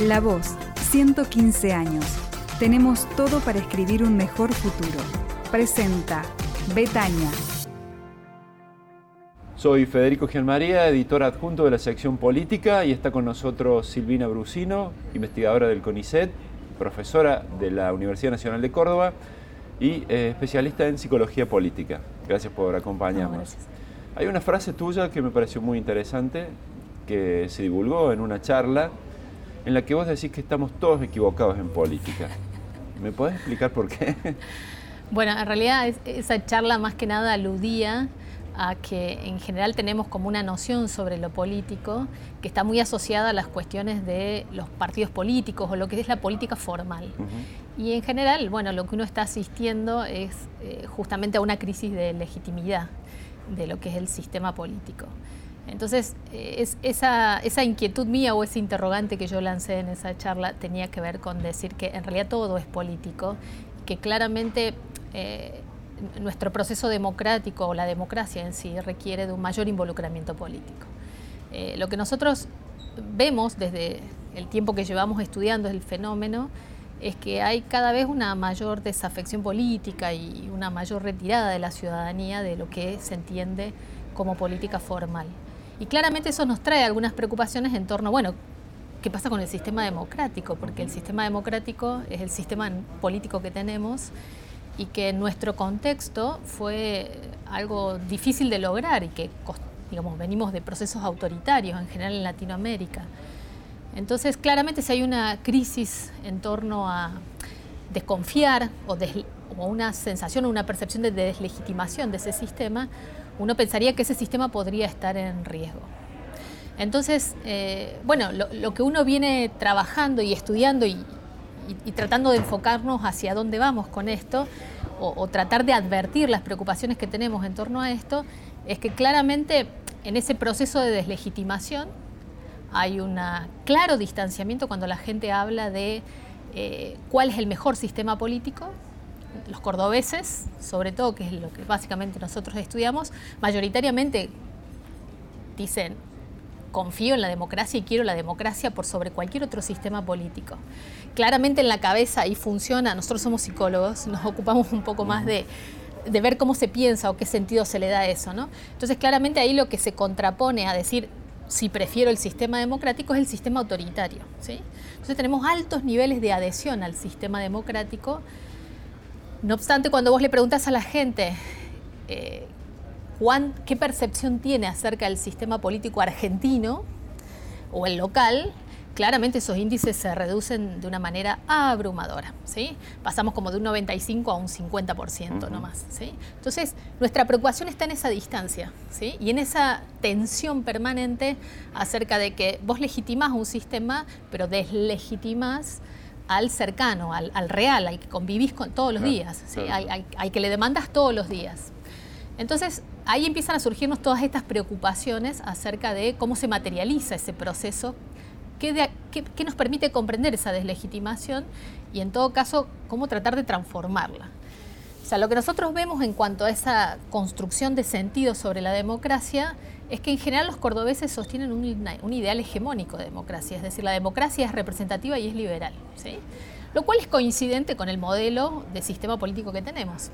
La Voz, 115 años. Tenemos todo para escribir un mejor futuro. Presenta Betania. Soy Federico Gianmaría, editor adjunto de la sección política y está con nosotros Silvina Brusino, investigadora del CONICET, profesora de la Universidad Nacional de Córdoba y eh, especialista en psicología política. Gracias por acompañarnos. Hay una frase tuya que me pareció muy interesante, que se divulgó en una charla, en la que vos decís que estamos todos equivocados en política. ¿Me podés explicar por qué? Bueno, en realidad esa charla más que nada aludía a que en general tenemos como una noción sobre lo político que está muy asociada a las cuestiones de los partidos políticos o lo que es la política formal. Y en general, bueno, lo que uno está asistiendo es eh, justamente a una crisis de legitimidad de lo que es el sistema político. Entonces, eh, es, esa, esa, inquietud mía o ese interrogante que yo lancé en esa charla tenía que ver con decir que en realidad todo es político, que claramente eh, nuestro proceso democrático o la democracia en sí requiere de un mayor involucramiento político. Eh, lo que nosotros vemos desde el tiempo que llevamos estudiando el fenómeno es que hay cada vez una mayor desafección política y una mayor retirada de la ciudadanía de lo que se entiende como política formal. Y claramente eso nos trae algunas preocupaciones en torno, bueno, ¿qué pasa con el sistema democrático? Porque el sistema democrático es el sistema político que tenemos y que en nuestro contexto fue algo difícil de lograr y que digamos, venimos de procesos autoritarios en general en Latinoamérica. Entonces, claramente si hay una crisis en torno a desconfiar o, o una sensación o una percepción de deslegitimación de ese sistema, uno pensaría que ese sistema podría estar en riesgo. Entonces, eh, bueno, lo, que uno viene trabajando y estudiando y, tratando de enfocarnos hacia dónde vamos con esto, o, tratar de advertir las preocupaciones que tenemos en torno a esto, es que claramente en ese proceso de deslegitimación hay un claro distanciamiento cuando la gente habla de eh, cuál es el mejor sistema político los cordobeses, sobre todo, que es lo que básicamente nosotros estudiamos, mayoritariamente dicen, confío en la democracia y quiero la democracia por sobre cualquier otro sistema político. Claramente en la cabeza ahí funciona, nosotros somos psicólogos, nos ocupamos un poco más de, ver cómo se piensa o qué sentido se le da a eso, ¿no? Entonces claramente ahí lo que se contrapone a decir si prefiero el sistema democrático es el sistema autoritario, ¿sí? Entonces tenemos altos niveles de adhesión al sistema democrático no obstante, cuando vos le preguntas a la gente eh, qué percepción tiene acerca del sistema político argentino o el local, claramente esos índices se reducen de una manera abrumadora. ¿sí? Pasamos como de un 95 a un 50% no más. ¿sí? Entonces, nuestra preocupación está en esa distancia ¿sí? y en esa tensión permanente acerca de que vos legitimás un sistema, pero deslegitimás al cercano, al, real, al que convivís con, todos los días, al, que le demandas todos los días. Entonces, ahí empiezan a surgirnos todas estas preocupaciones acerca de cómo se materializa ese proceso, qué, nos permite comprender esa deslegitimación y, en todo caso, cómo tratar de transformarla. O sea, lo que nosotros vemos en cuanto a esa construcción de sentido sobre la democracia es que en general los cordobeses sostienen un, ideal hegemónico de democracia, es decir, la democracia es representativa y es liberal, ¿sí? lo cual es coincidente con el modelo de sistema político que tenemos.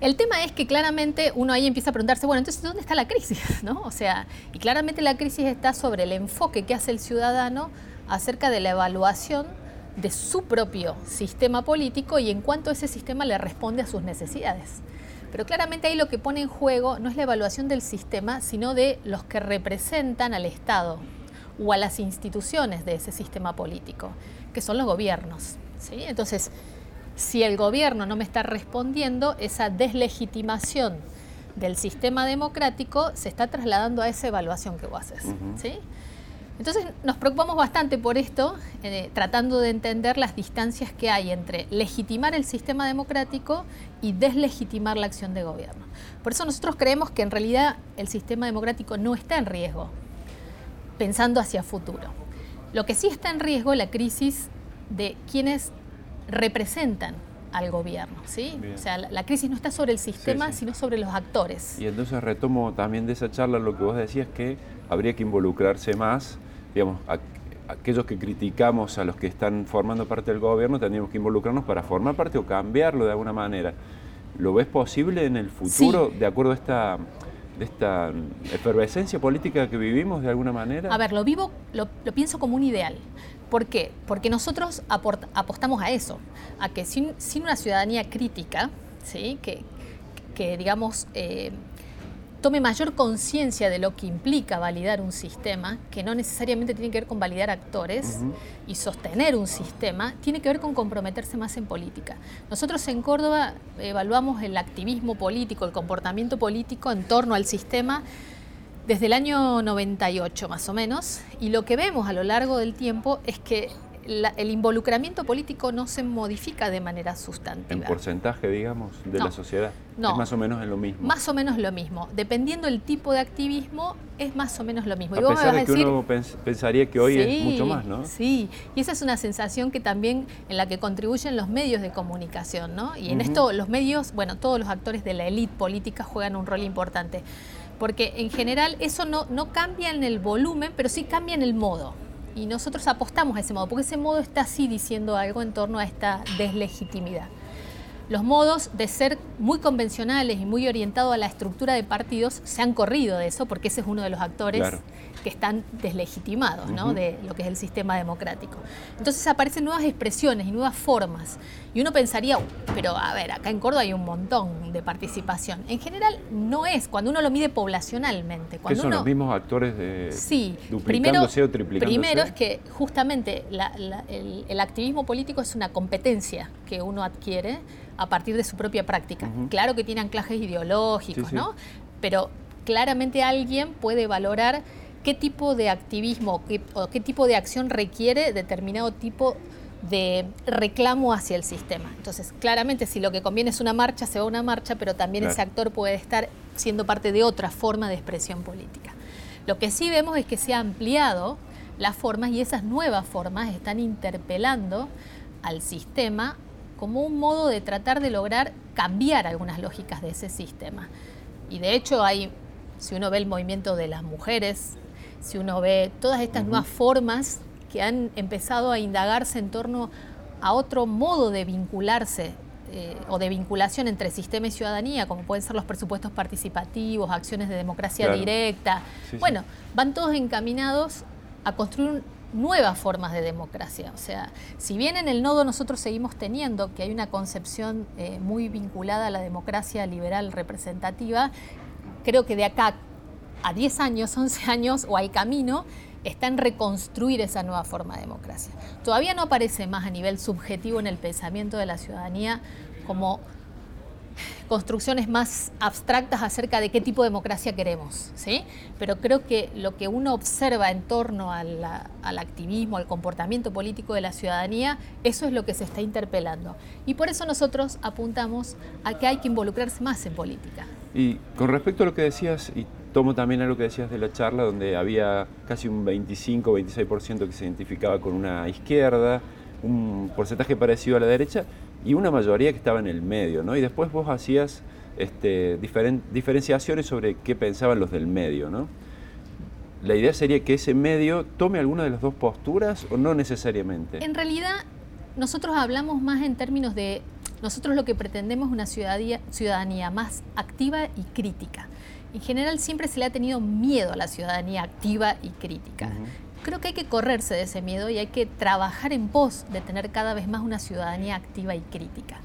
El tema es que claramente uno ahí empieza a preguntarse, bueno, entonces ¿dónde está la crisis? ¿No? O sea, y claramente la crisis está sobre el enfoque que hace el ciudadano acerca de la evaluación de su propio sistema político y en cuanto ese sistema le responde a sus necesidades. Pero claramente ahí lo que pone en juego no es la evaluación del sistema, sino de los que representan al Estado o a las instituciones de ese sistema político, que son los gobiernos. ¿sí? Entonces, si el gobierno no me está respondiendo, esa deslegitimación del sistema democrático se está trasladando a esa evaluación que vos haces. ¿sí? Entonces nos preocupamos bastante por esto, eh, tratando de entender las distancias que hay entre legitimar el sistema democrático y deslegitimar la acción de gobierno. Por eso nosotros creemos que en realidad el sistema democrático no está en riesgo, pensando hacia futuro. Lo que sí está en riesgo es la crisis de quienes representan al gobierno. ¿sí? O sea, la, crisis no está sobre el sistema, sino sobre los actores. Y entonces retomo también de esa charla lo que vos decías, que habría que involucrarse más digamos, aquellos que criticamos a los que están formando parte del gobierno tendríamos que involucrarnos para formar parte o cambiarlo de alguna manera. ¿Lo ves posible en el futuro de acuerdo a esta, de esta efervescencia política que vivimos de alguna manera? A ver, lo vivo, lo, pienso como un ideal. ¿Por qué? Porque nosotros apostamos a eso, a que sin, una ciudadanía crítica, ¿sí? que, que digamos, eh, tome mayor conciencia de lo que implica validar un sistema, que no necesariamente tiene que ver con validar actores y sostener un sistema, tiene que ver con comprometerse más en política. Nosotros en Córdoba evaluamos el activismo político, el comportamiento político en torno al sistema desde el año 98 más o menos, y lo que vemos a lo largo del tiempo es que el involucramiento político no se modifica de manera sustantiva. En porcentaje, digamos, de la sociedad. No. Es más o menos en lo mismo. Más o menos lo mismo. Dependiendo del tipo de activismo, es más o menos lo mismo. A pesar de que uno pensaría que hoy es mucho más, ¿no? Sí, y esa es una sensación que también en la que contribuyen los medios de comunicación, ¿no? Y en esto los medios, bueno, todos los actores de la élite política juegan un rol importante. Porque en general eso no, no cambia en el volumen, pero sí cambia en el modo y nosotros apostamos a ese modo, porque ese modo está así diciendo algo en torno a esta deslegitimidad. Los modos de ser muy convencionales y muy orientados a la estructura de partidos se han corrido de eso, porque ese es uno de los actores que están deslegitimados ¿no? de lo que es el sistema democrático. Entonces aparecen nuevas expresiones y nuevas formas. Y uno pensaría, pero a ver, acá en Córdoba hay un montón de participación. En general no es, cuando uno lo mide poblacionalmente. Cuando son uno, los mismos actores de sí, primero, o triplicándose? Primero es que justamente el, activismo político es una competencia que uno adquiere a partir de su propia práctica. Claro que tiene anclajes ideológicos, ¿no? Pero claramente alguien puede valorar qué tipo de activismo o qué tipo de acción requiere determinado tipo de reclamo hacia el sistema. Entonces, claramente si lo que conviene es una marcha, se va a una marcha, pero también ese actor puede estar siendo parte de otra forma de expresión política. Lo que sí vemos es que se ha ampliado las formas y esas nuevas formas están interpelando al sistema como un modo de tratar de lograr cambiar algunas lógicas de ese sistema. Y de hecho hay, si uno ve el movimiento de las mujeres, si uno ve todas estas nuevas formas que han empezado a indagarse en torno a otro modo de vincularse eh, o de vinculación entre sistema y ciudadanía, como pueden ser los presupuestos participativos, acciones de democracia directa. bueno, van todos encaminados a construir nuevas formas de democracia. O sea, si bien en el nodo nosotros seguimos teniendo que hay una concepción eh, muy vinculada a la democracia liberal representativa, creo que de acá a 10 años, 11 años o al camino, está en reconstruir esa nueva forma de democracia. Todavía no aparece más a nivel subjetivo en el pensamiento de la ciudadanía como construcciones más abstractas acerca de qué tipo de democracia queremos, ¿sí? Pero creo que lo que uno observa en torno al activismo, al comportamiento político de la ciudadanía, eso es lo que se está interpelando. Y por eso nosotros apuntamos a que hay que involucrarse más en política. Y con respecto a lo que decías, y tomo también a lo que decías de la charla, donde había casi un 25-26% que se identificaba con una izquierda, un porcentaje parecido a la derecha y una mayoría que estaba en el medio, ¿no? Y después vos hacías este, diferenciaciones sobre qué pensaban los del medio, ¿no? La idea sería que ese medio tome alguna de las dos posturas o no necesariamente. En realidad, nosotros hablamos más en términos de, nosotros lo que pretendemos es una ciudadanía, ciudadanía más activa y crítica. En general siempre se le ha tenido miedo a la ciudadanía activa y crítica. Creo que hay que correrse de ese miedo y hay que trabajar en pos de tener cada vez más una ciudadanía activa y crítica.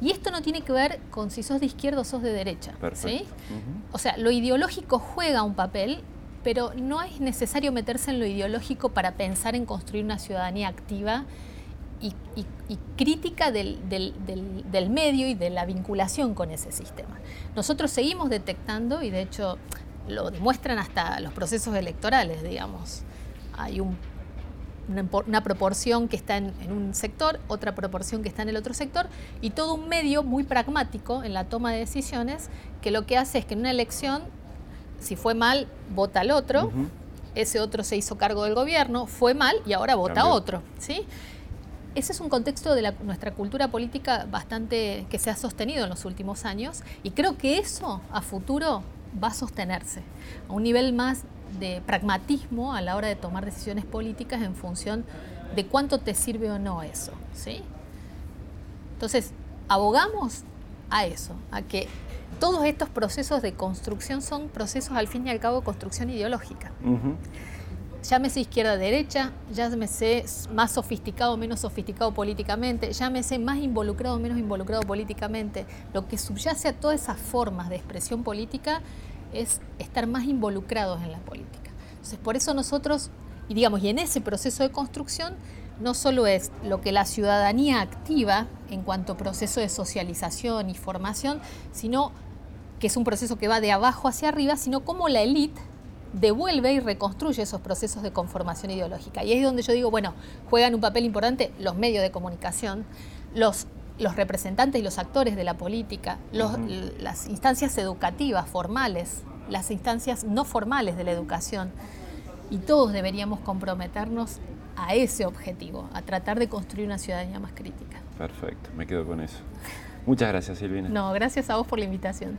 Y esto no tiene que ver con si sos de izquierda o sos de derecha. ¿sí? O sea, lo ideológico juega un papel, pero no es necesario meterse en lo ideológico para pensar en construir una ciudadanía activa y, crítica del, del, medio y de la vinculación con ese sistema. Nosotros seguimos detectando, y de hecho lo demuestran hasta los procesos electorales, digamos. Hay un, una, proporción que está en, en, un sector, otra proporción que está en el otro sector, y todo un medio muy pragmático en la toma de decisiones, que lo que hace es que en una elección, si fue mal, vota al otro, ese otro se hizo cargo del gobierno, fue mal y ahora vota otro. ¿sí? ese es un contexto de nuestra cultura política bastante que se ha sostenido en los últimos años y creo que eso a futuro va a sostenerse a un nivel más de pragmatismo a la hora de tomar decisiones políticas en función de cuánto te sirve o no eso. ¿sí? Entonces, abogamos a eso, a que todos estos procesos de construcción son procesos al fin y al cabo de construcción ideológica. Llámese izquierda-derecha, llámese más sofisticado o menos sofisticado políticamente, llámese más involucrado o menos involucrado políticamente. Lo que subyace a todas esas formas de expresión política es estar más involucrados en la política. Entonces, por eso nosotros, y digamos, y en ese proceso de construcción, no solo es lo que la ciudadanía activa en cuanto a proceso de socialización y formación, sino que es un proceso que va de abajo hacia arriba, sino cómo la élite devuelve y reconstruye esos procesos de conformación ideológica. Y es donde yo digo, bueno, juegan un papel importante los medios de comunicación, los, los representantes y los actores de la política, las instancias educativas formales, las instancias no formales de la educación. Y todos deberíamos comprometernos a ese objetivo, a tratar de construir una ciudadanía más crítica. Perfecto, me quedo con eso. Muchas gracias, Silvina. No, gracias a vos por la invitación.